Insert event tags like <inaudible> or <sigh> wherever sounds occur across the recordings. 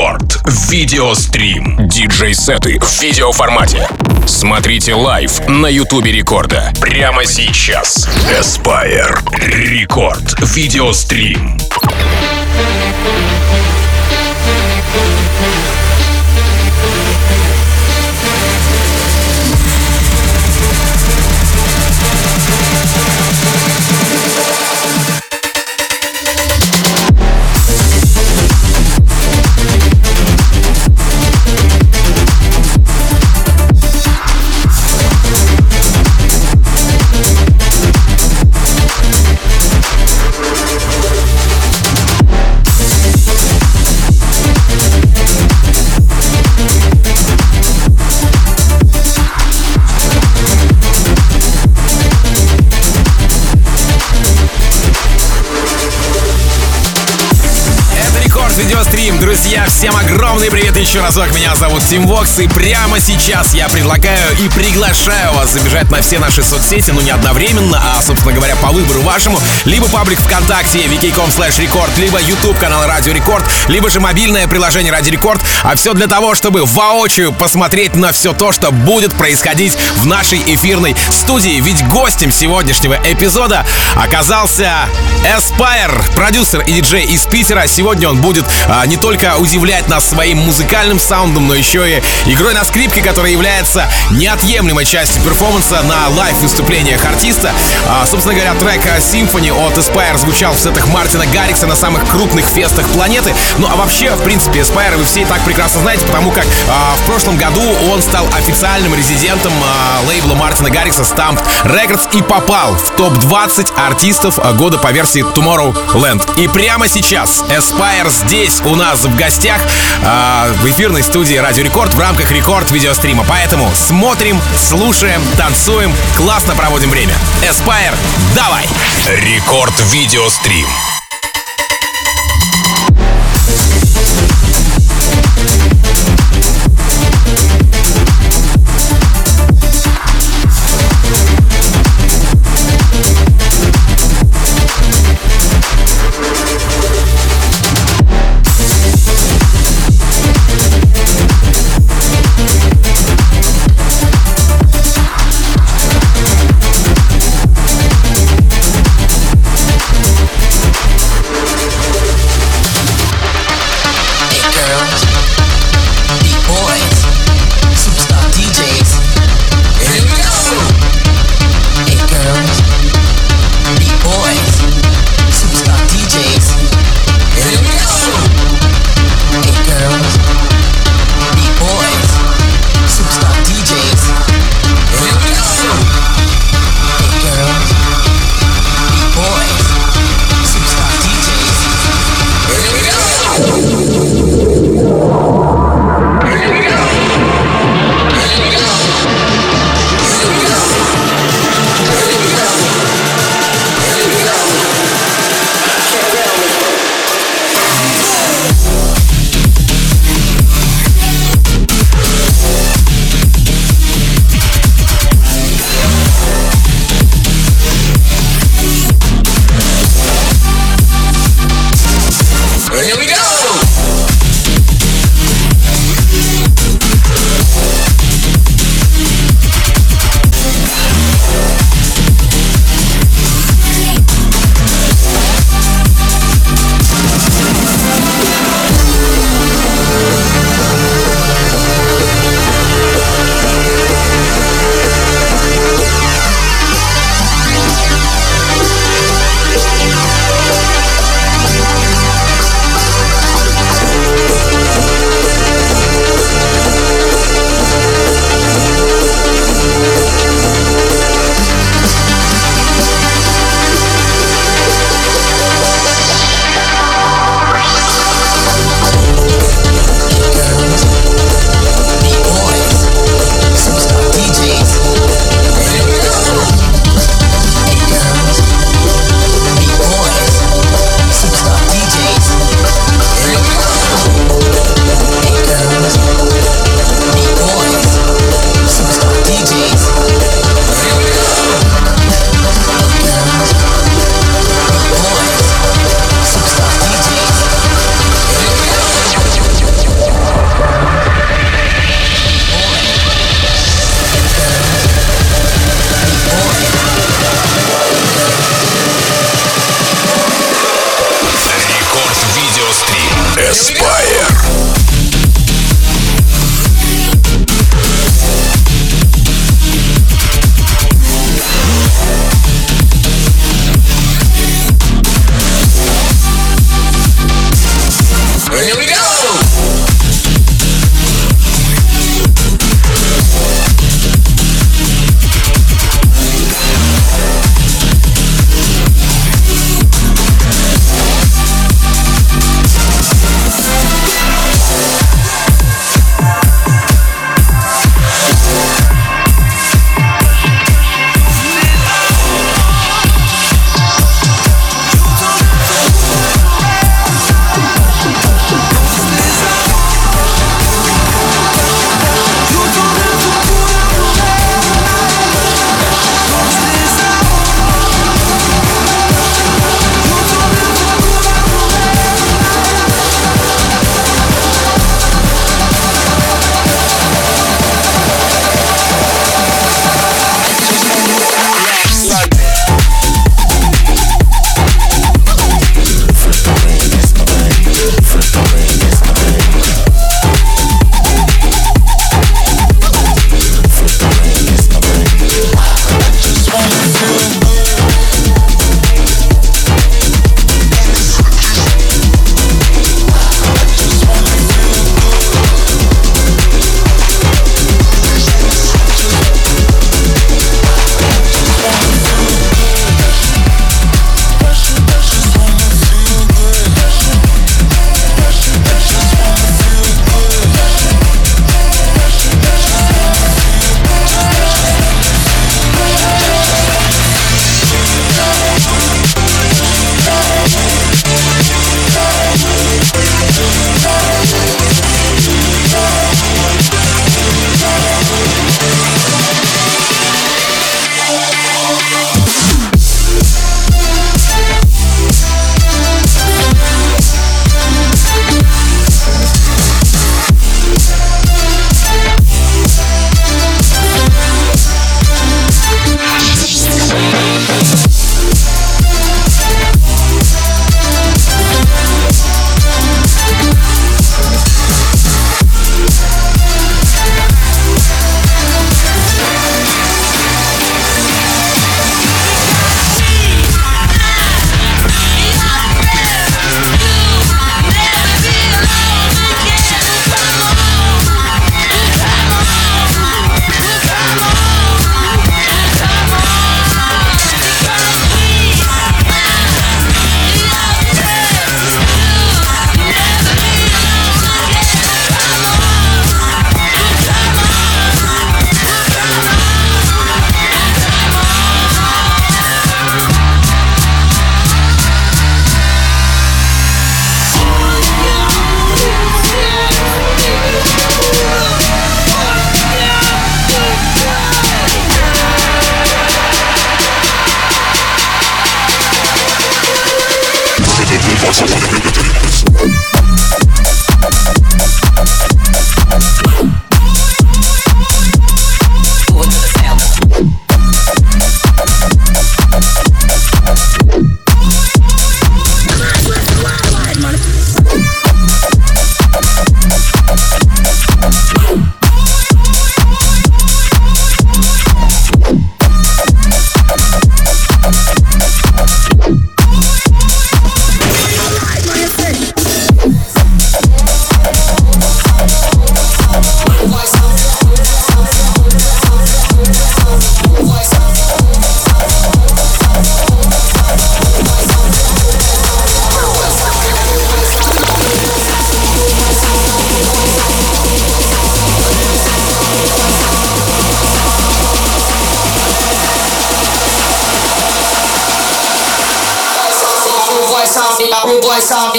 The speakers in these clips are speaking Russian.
Рекорд. Видеострим. Диджей-сеты в видеоформате. Смотрите live на Ютубе Рекорда. Прямо сейчас. Aspyer. Рекорд. Видеострим. Друзья, всем огромный привет еще разок. Меня зовут Тим Вокс, и прямо сейчас я предлагаю и приглашаю вас забежать на все наши соцсети, ну не одновременно, а, собственно говоря, по выбору вашему. Либо паблик ВКонтакте, vk.com slash record, либо YouTube канал Радио Рекорд, либо же мобильное приложение Радио Рекорд. А все для того, чтобы воочию посмотреть на все то, что будет происходить в нашей эфирной студии. Ведь гостем сегодняшнего эпизода оказался Aspire, продюсер и диджей из Питера. Сегодня он будет а, не только удивлять нас своим музыкальным саундом, но еще и игрой на скрипке, которая является неотъемлемой частью перформанса на лайв-выступлениях артиста. А, собственно говоря, трек Symphony от Aspire звучал в сетах Мартина Гаррикса на самых крупных фестах планеты. Ну а вообще, в принципе, Aspire вы все и так прекрасно знаете, потому как а, в прошлом году он стал официальным резидентом а, лейбла Мартина Гаррикса Stamped Records и попал в топ-20 артистов года по версии Tomorrowland. И прямо сейчас Aspire здесь у нас в гостях э, в эфирной студии Радио Рекорд в рамках рекорд видеострима. Поэтому смотрим, слушаем, танцуем, классно проводим время. Aspyer, давай! Рекорд видеострим.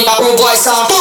my old boy sound.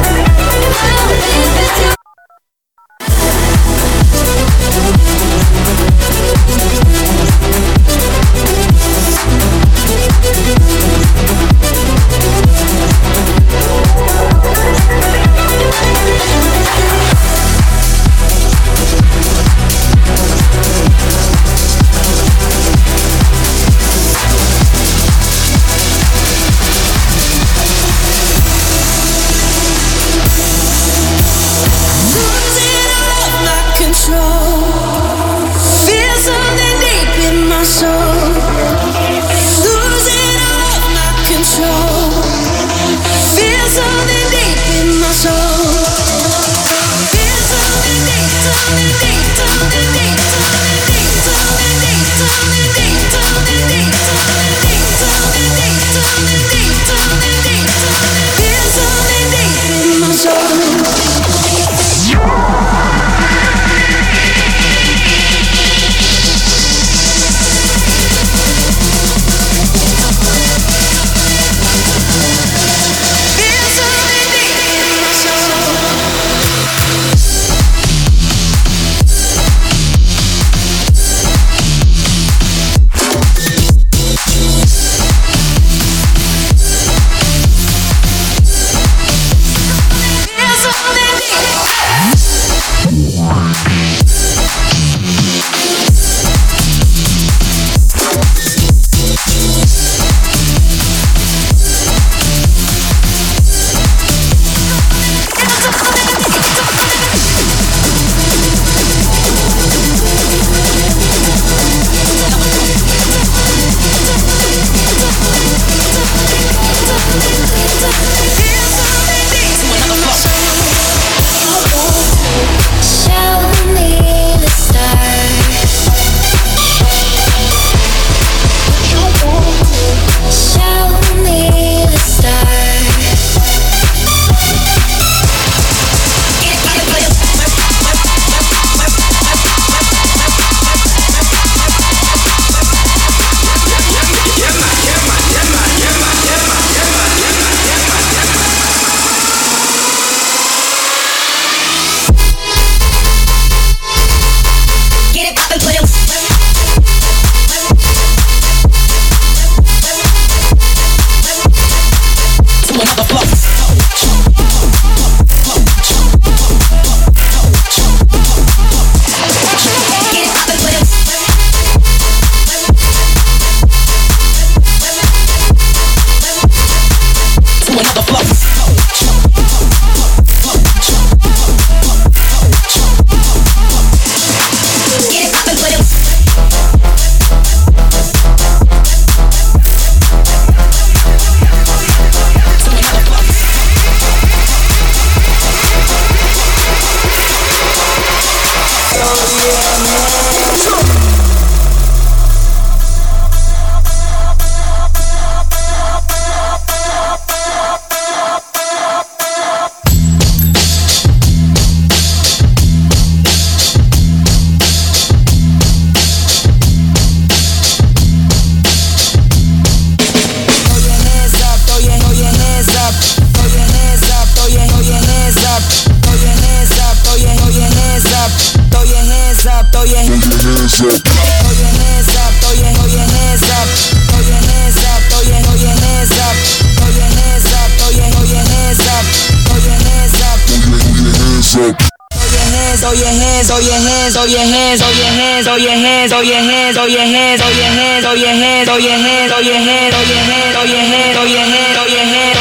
soy eje, soy eje, soy eje, soy eje, soy eje, soy eje, soy eje, soy eje, soy eje, soy eje, soy eje, soy eje, soy eje, soy eje, soy eje,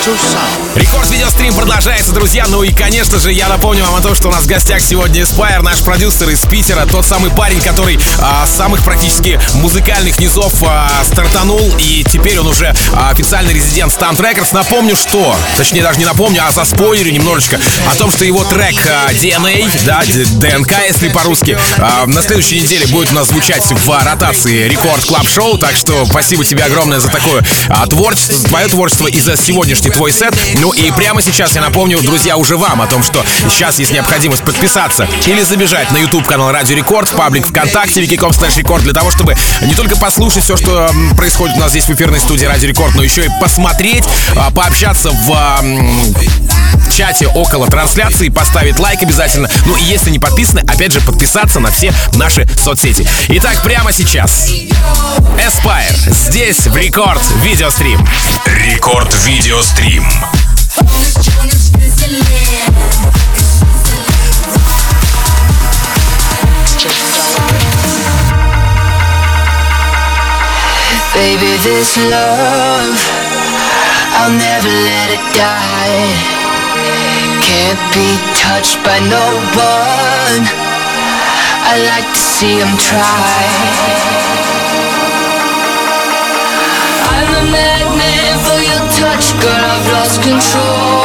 angels продолжается, друзья. Ну и, конечно же, я напомню вам о том, что у нас в гостях сегодня Aspyer, наш продюсер из Питера, тот самый парень, который а, самых практически музыкальных низов а, стартанул, и теперь он уже а, официальный резидент Stunt Records. Напомню, что, точнее даже не напомню, а заспойлерю немножечко о том, что его трек а, DNA, да, ДНК, если по-русски, а, на следующей неделе будет у нас звучать в ротации Record Club Show, так что спасибо тебе огромное за такое а, творчество, твое творчество и за сегодняшний твой сет. Ну и прямо сейчас я напомню, друзья, уже вам о том, что сейчас есть необходимость подписаться или забежать на YouTube канал Радио Рекорд, в паблик ВКонтакте, vk.com slash record, для того, чтобы не только послушать все, что происходит у нас здесь в эфирной студии Радио Рекорд, но еще и посмотреть, а, пообщаться в чате около трансляции, поставить лайк обязательно. Ну и если не подписаны, опять же подписаться на все наши соцсети. Итак, прямо сейчас Aspyer здесь в Рекорд Видеострим. Рекорд Видеострим. Baby, this love, I'll never let it die. Can't be touched by no one. I like to see them try. I'm a your touch, girl. I've lost control.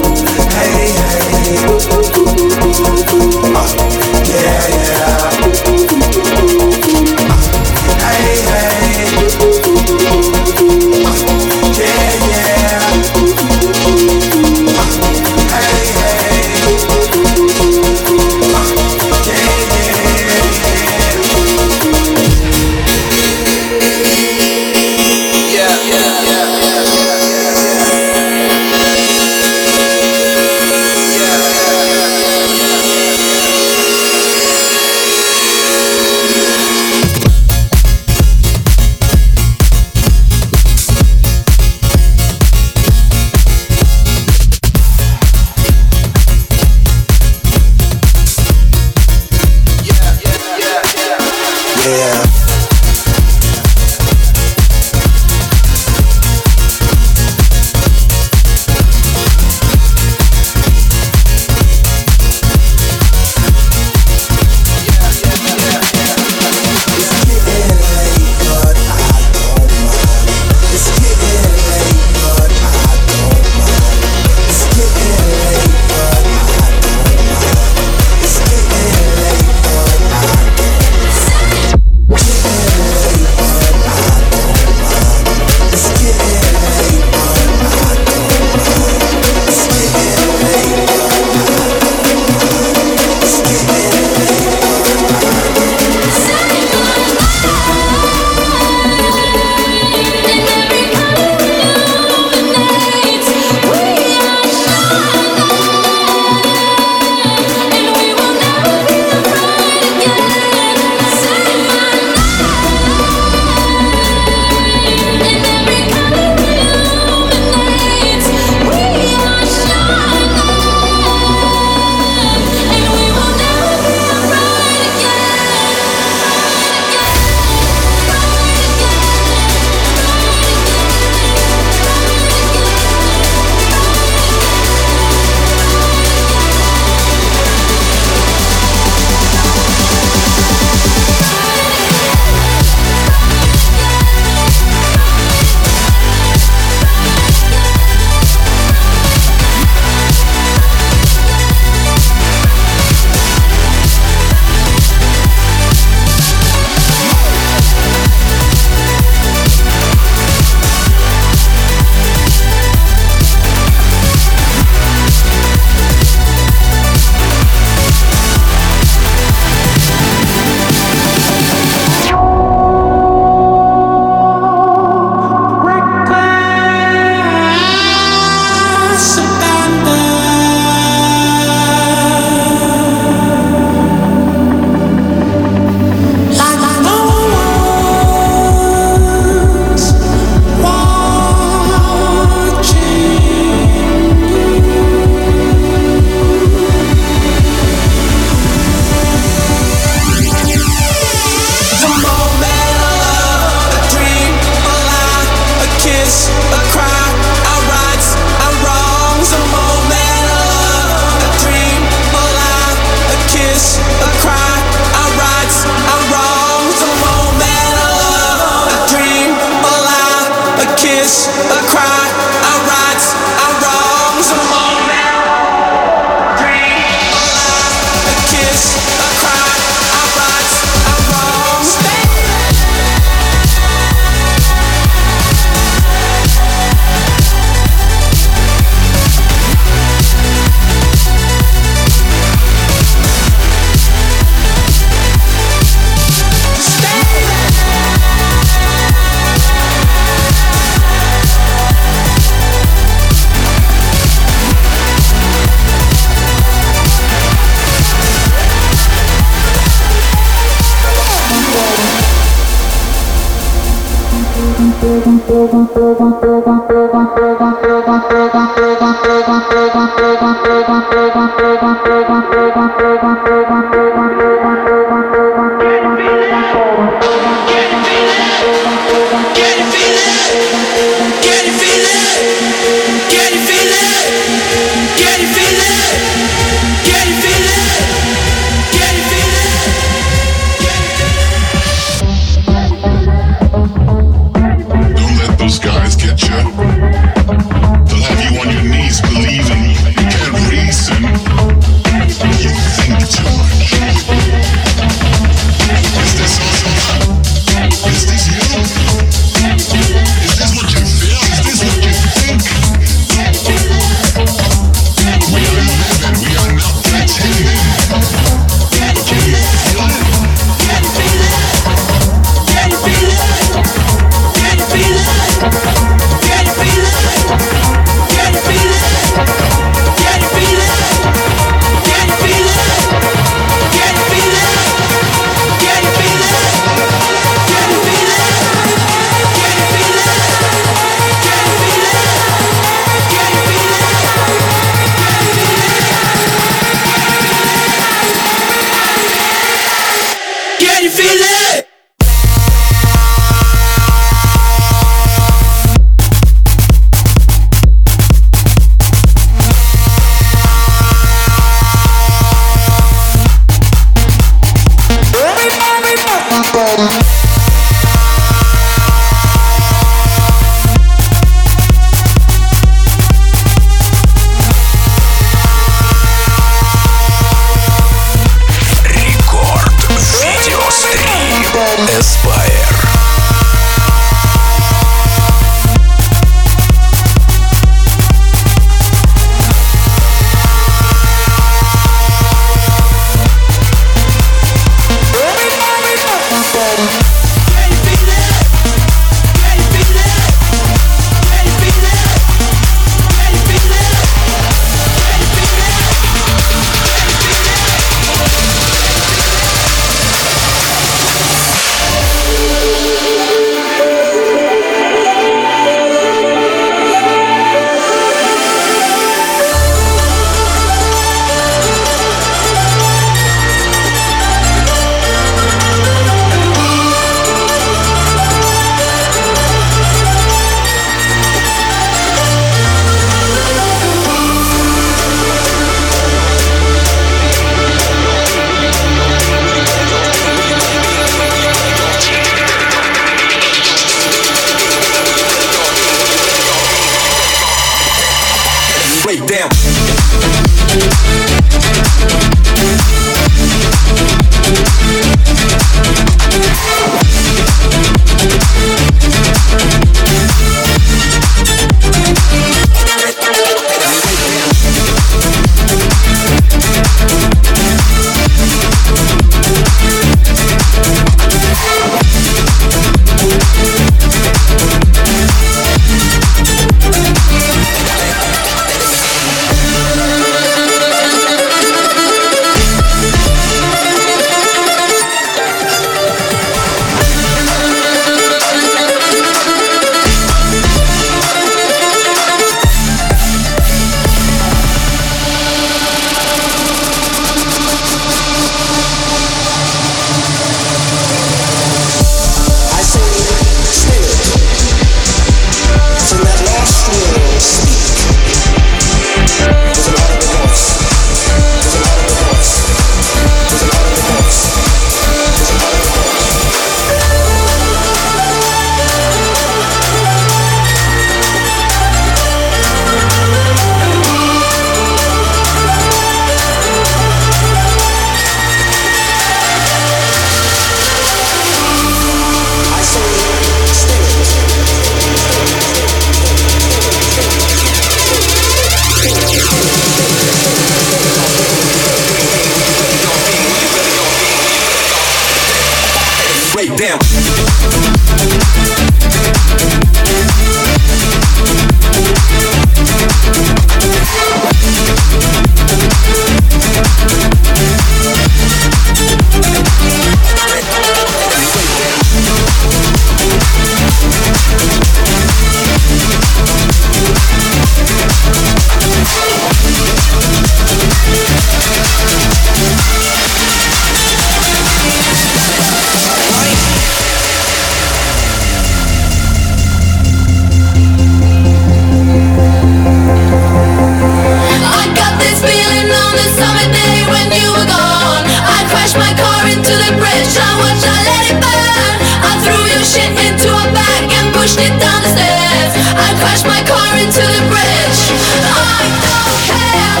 to the bridge, I watch, I let it burn. I threw your shit into a bag and pushed it down the stairs. I crashed my car into the bridge. I don't care,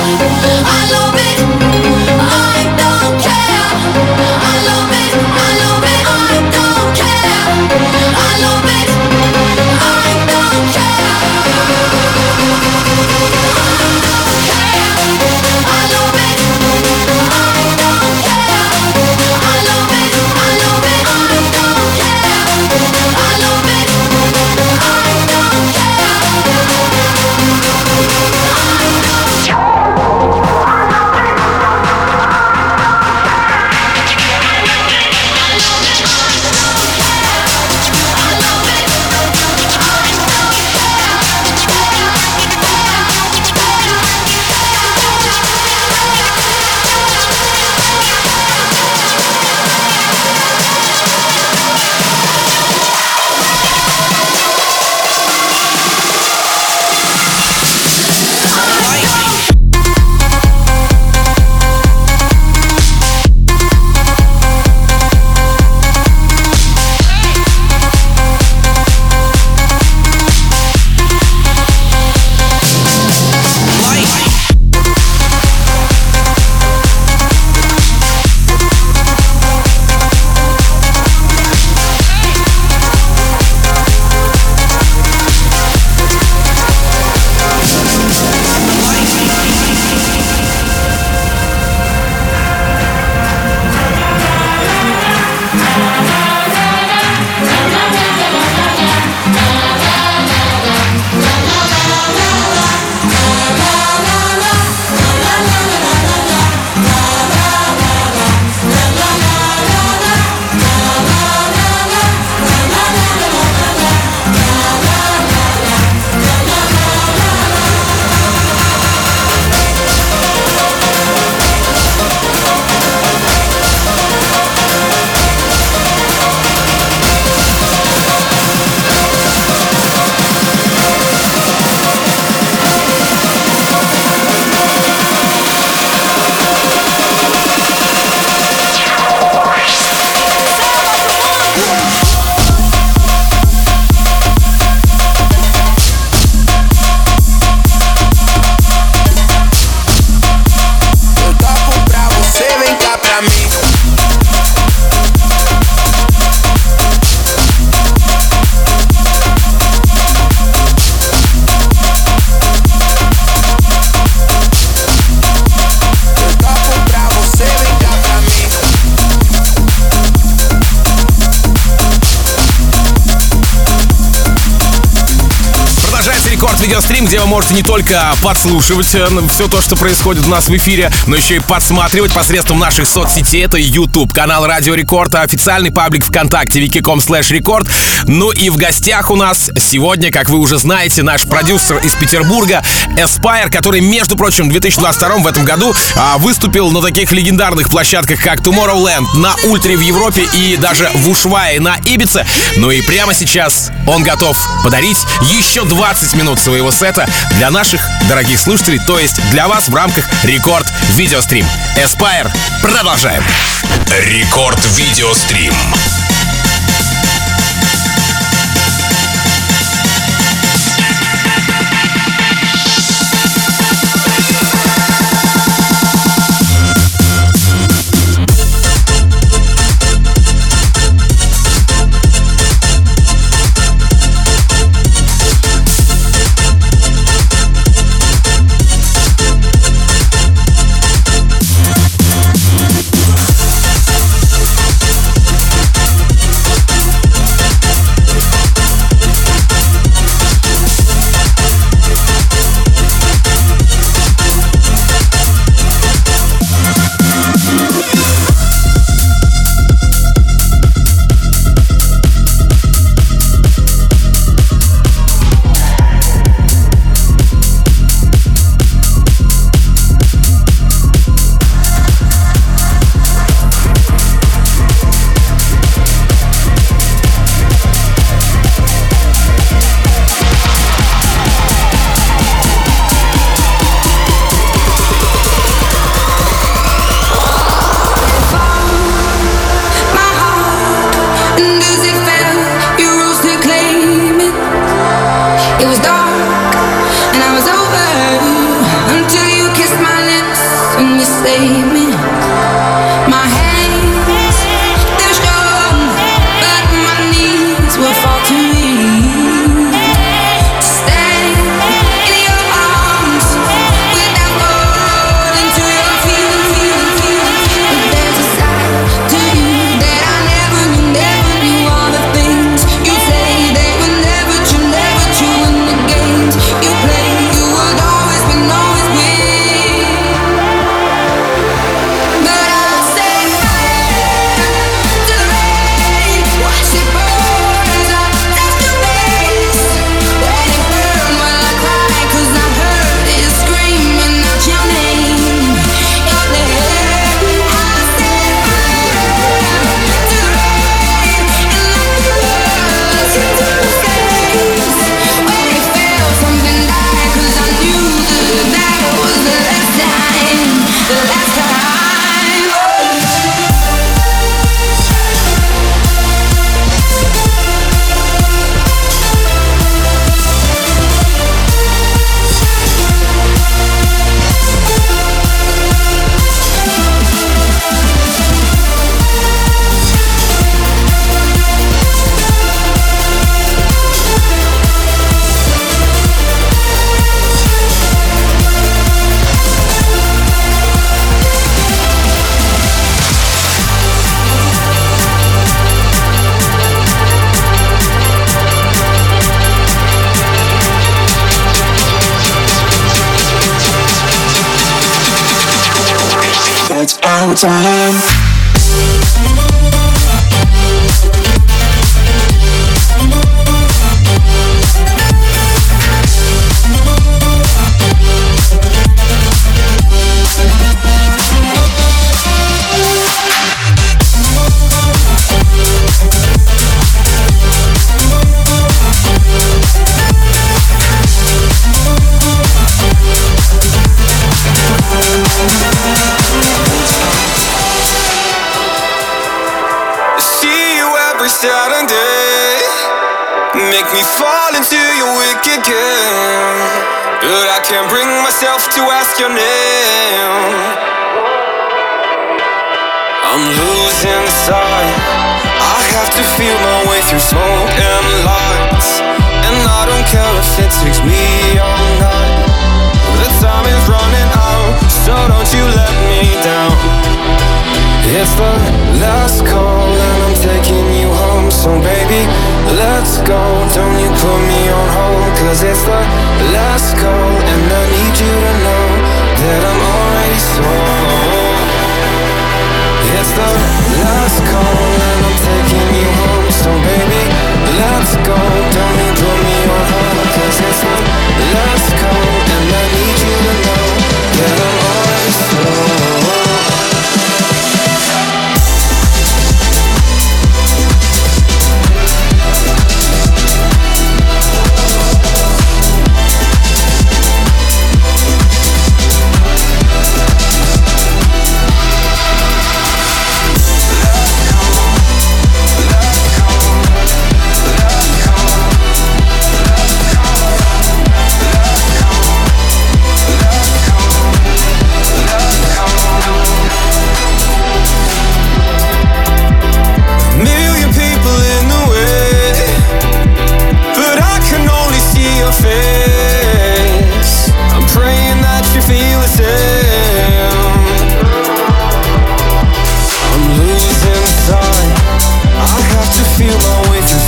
I love it. Не только подслушивать э, все то, что происходит у нас в эфире, но еще и подсматривать посредством наших соцсетей. Это YouTube, канал Радио Рекорд, официальный паблик ВКонтакте, wiki.com slash рекорд. Ну и в гостях у нас сегодня, как вы уже знаете, наш продюсер из Петербурга, Aspire, который, между прочим, в 2022 в этом году а, выступил на таких легендарных площадках, как Tomorrowland, на Ультре в Европе и даже в Ушвае на Ибице. Ну и прямо сейчас он готов подарить еще 20 минут своего сета для наших дорогих слушателей, то есть для вас в рамках Рекорд Видеострим. Эспайр, продолжаем. Рекорд Видеострим. To ask your name. I'm losing sight. I have to feel my way through smoke and lights. And I don't care if it takes me all night. The time is running out, so don't you let me down. It's the last call, and I'm taking you home. So, baby, let's go. Don't you put me on hold, cause it's the last call, and I need you to know that I'm already sold. It's the last call, and I'm taking you home. So, baby, let's go. Don't you put me on hold,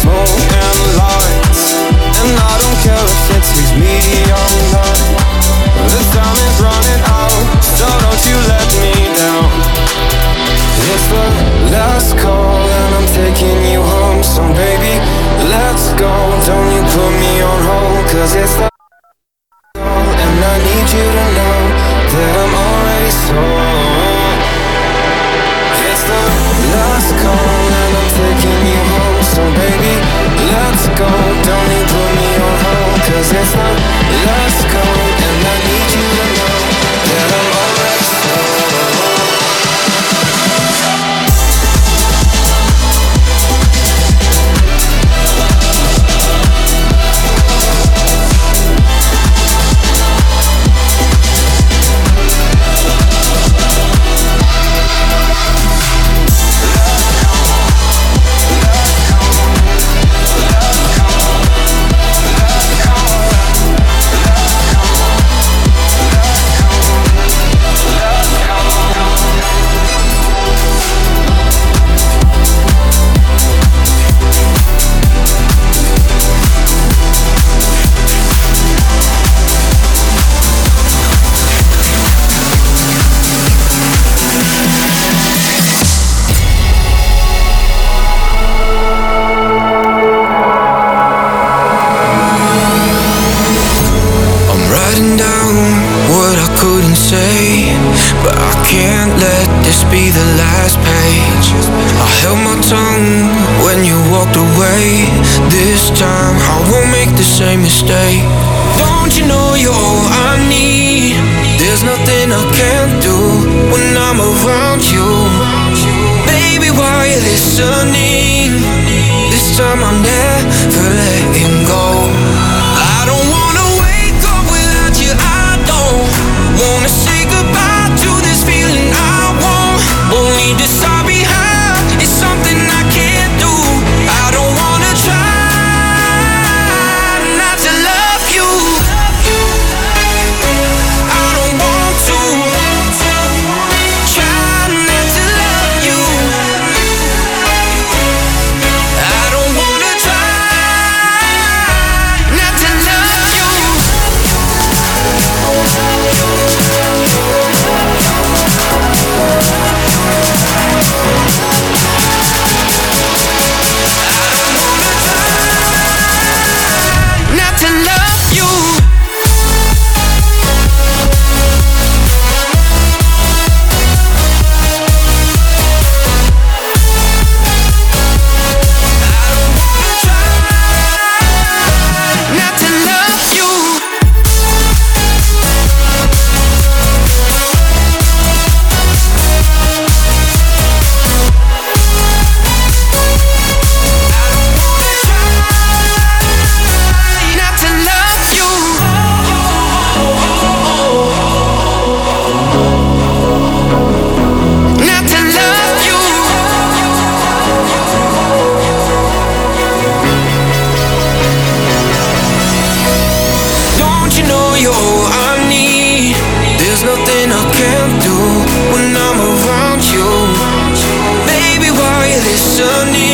and lights And I don't care if it takes me all night The time is running out, so don't you let me down. It's the last call and I'm taking you home. So baby, let's go, don't you put me on it's the call and I need you to know That I'm already sold It's the last call. go Don't need put me on hold. Cause it's not love underneath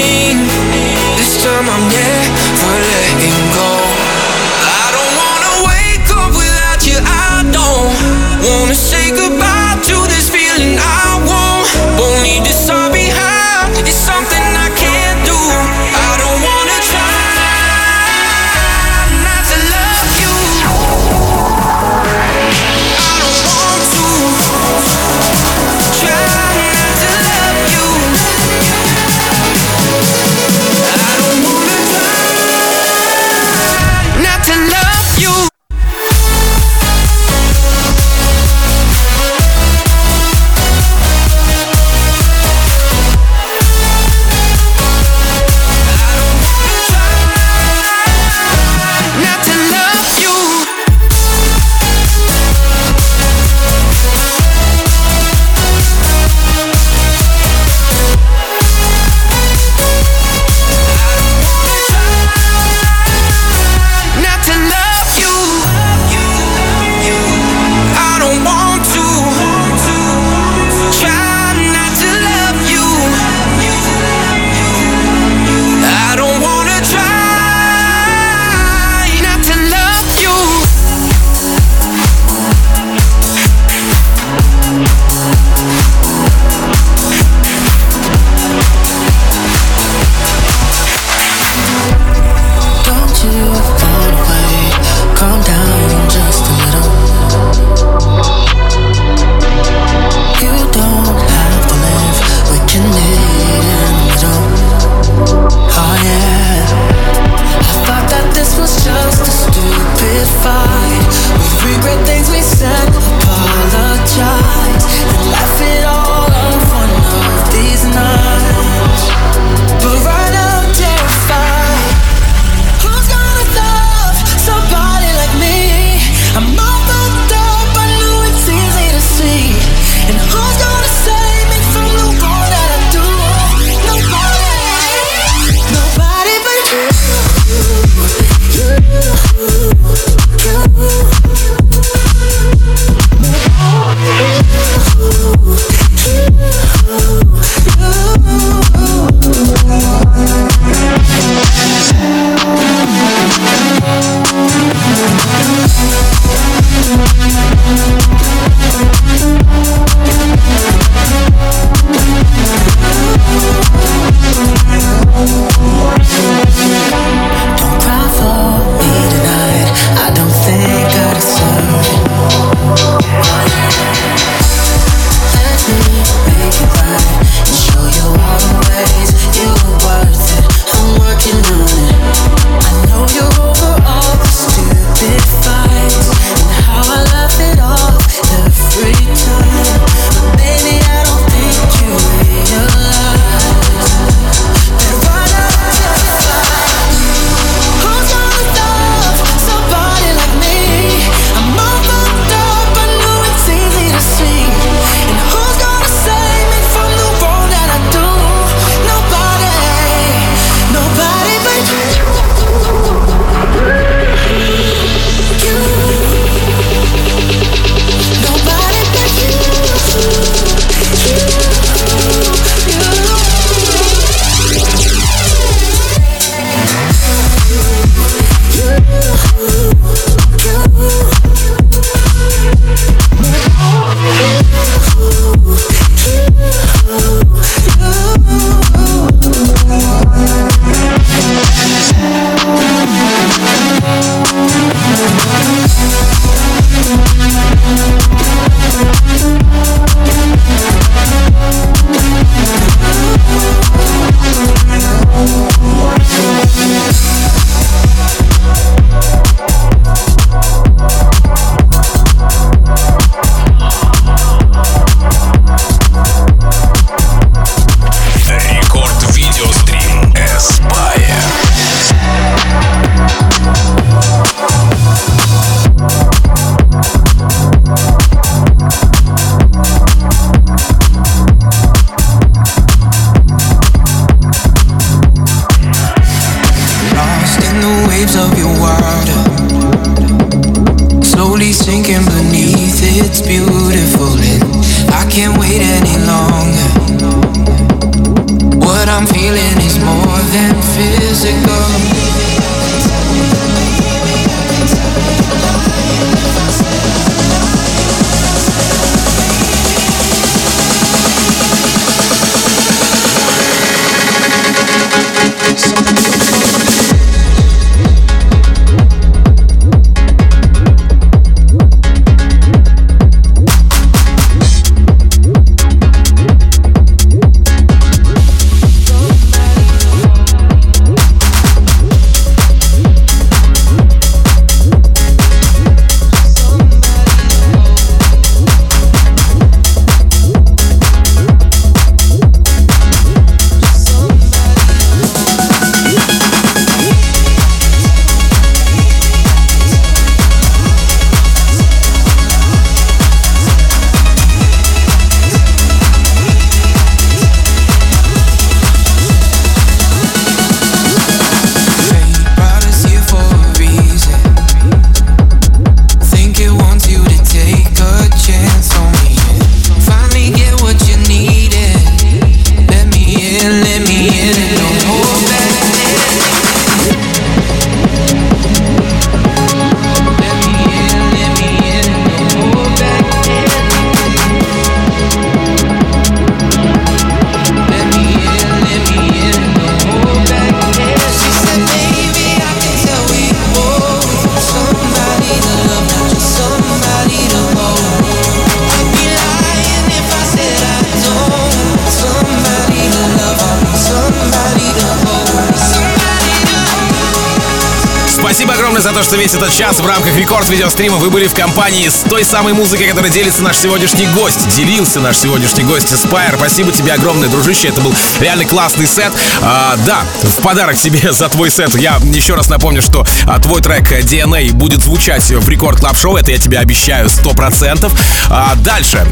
рекорд видеострима вы были в компании с той самой музыкой, которой делится наш сегодняшний гость. Делился наш сегодняшний гость Aspyer. Спасибо тебе огромное, дружище. Это был реально классный сет. А, да, в подарок тебе <laughs> за твой сет. Я еще раз напомню, что а, твой трек DNA будет звучать в Record Club Show Это я тебе обещаю 100%. А, дальше.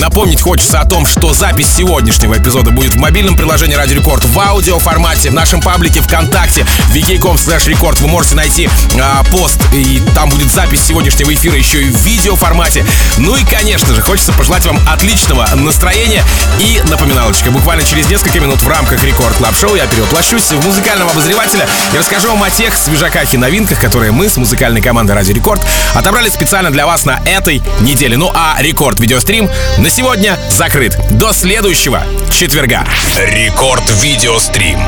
Напомнить хочется о том, что запись сегодняшнего эпизода будет в мобильном приложении Радио Рекорд в аудио формате, в нашем паблике ВКонтакте, vk.com slash record. Вы можете найти а, пост, и там будет запись сегодняшнего эфира еще и в видео формате. Ну и, конечно же, хочется пожелать вам отличного настроения и напоминалочка. Буквально через несколько минут в рамках Record Club Show я перевоплощусь в музыкального обозревателя и расскажу вам о тех свежаках и новинках, которые мы с музыкальной командой Радио Рекорд отобрали специально для вас на этой неделе. Ну а Record Video Stream на сегодня закрыт. До следующего четверга. Рекорд видеострим.